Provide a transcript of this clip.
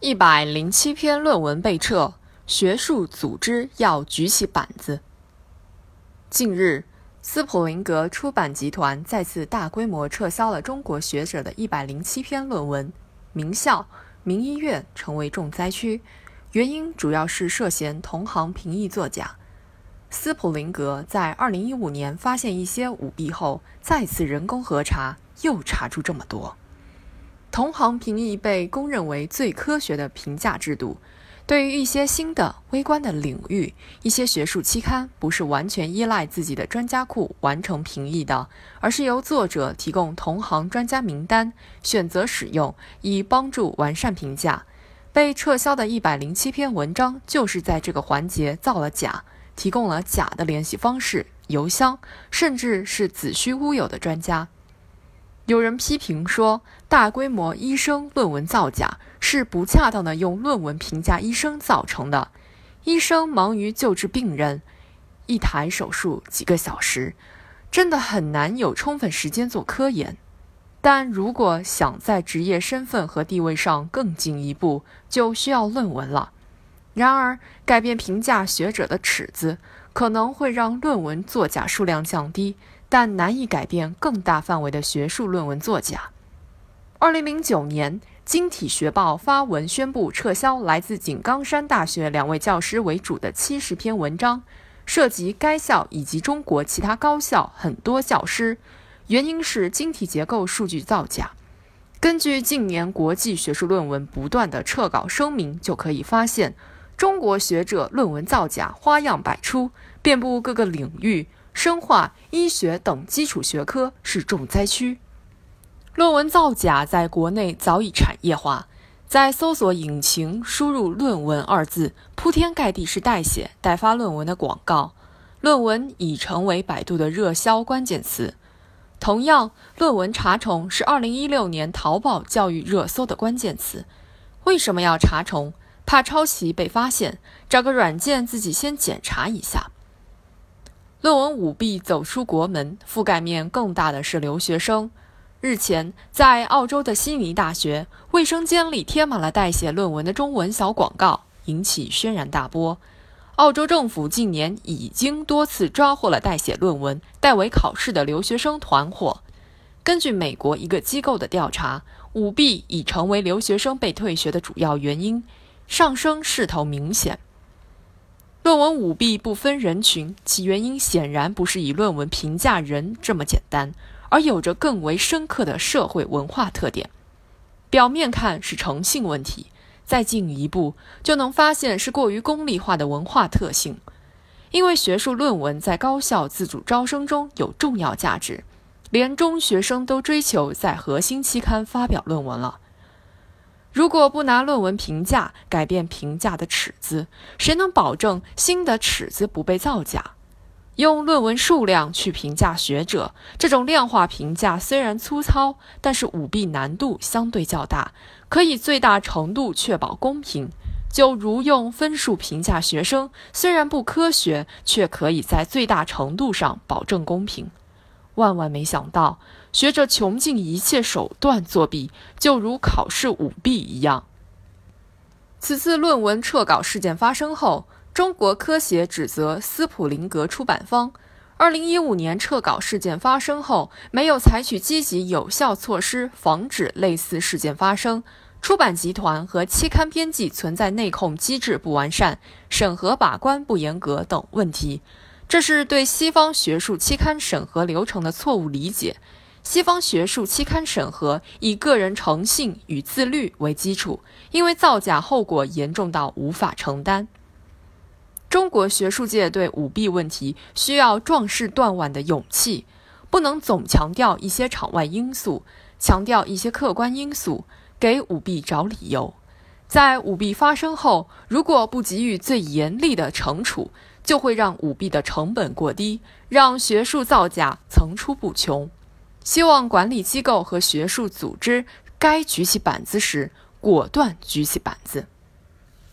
一百零七篇论文被撤，学术组织要举起板子。近日，斯普林格出版集团再次大规模撤销了中国学者的一百零七篇论文，名校、名医院成为重灾区，原因主要是涉嫌同行评议作假。斯普林格在二零一五年发现一些舞弊后，再次人工核查，又查出这么多。同行评议被公认为最科学的评价制度。对于一些新的微观的领域，一些学术期刊不是完全依赖自己的专家库完成评议的，而是由作者提供同行专家名单，选择使用，以帮助完善评价。被撤销的一百零七篇文章就是在这个环节造了假，提供了假的联系方式、邮箱，甚至是子虚乌有的专家。有人批评说，大规模医生论文造假是不恰当的用论文评价医生造成的。医生忙于救治病人，一台手术几个小时，真的很难有充分时间做科研。但如果想在职业身份和地位上更进一步，就需要论文了。然而，改变评价学者的尺子，可能会让论文作假数量降低。但难以改变更大范围的学术论文作假。二零零九年，《晶体学报》发文宣布撤销来自井冈山大学两位教师为主的七十篇文章，涉及该校以及中国其他高校很多教师，原因是晶体结构数据造假。根据近年国际学术论文不断的撤稿声明，就可以发现，中国学者论文造假花样百出，遍布各个领域。生化、医学等基础学科是重灾区，论文造假在国内早已产业化。在搜索引擎输入“论文”二字，铺天盖地是代写、代发论文的广告，论文已成为百度的热销关键词。同样，论文查重是2016年淘宝教育热搜的关键词。为什么要查重？怕抄袭被发现，找个软件自己先检查一下。论文舞弊走出国门，覆盖面更大的是留学生。日前，在澳洲的悉尼大学，卫生间里贴满了代写论文的中文小广告，引起轩然大波。澳洲政府近年已经多次抓获了代写论文、代为考试的留学生团伙。根据美国一个机构的调查，舞弊已成为留学生被退学的主要原因，上升势头明显。论文舞弊不分人群，其原因显然不是以论文评价人这么简单，而有着更为深刻的社会文化特点。表面看是诚信问题，再进一步就能发现是过于功利化的文化特性。因为学术论文在高校自主招生中有重要价值，连中学生都追求在核心期刊发表论文了。如果不拿论文评价改变评价的尺子，谁能保证新的尺子不被造假？用论文数量去评价学者，这种量化评价虽然粗糙，但是舞弊难度相对较大，可以最大程度确保公平。就如用分数评价学生，虽然不科学，却可以在最大程度上保证公平。万万没想到，学着穷尽一切手段作弊，就如考试舞弊一样。此次论文撤稿事件发生后，中国科协指责斯普林格出版方，二零一五年撤稿事件发生后，没有采取积极有效措施防止类似事件发生，出版集团和期刊编辑存在内控机制不完善、审核把关不严格等问题。这是对西方学术期刊审核流程的错误理解。西方学术期刊审核以个人诚信与自律为基础，因为造假后果严重到无法承担。中国学术界对舞弊问题需要壮士断腕的勇气，不能总强调一些场外因素，强调一些客观因素，给舞弊找理由。在舞弊发生后，如果不给予最严厉的惩处，就会让舞弊的成本过低，让学术造假层出不穷。希望管理机构和学术组织该举起板子时，果断举起板子。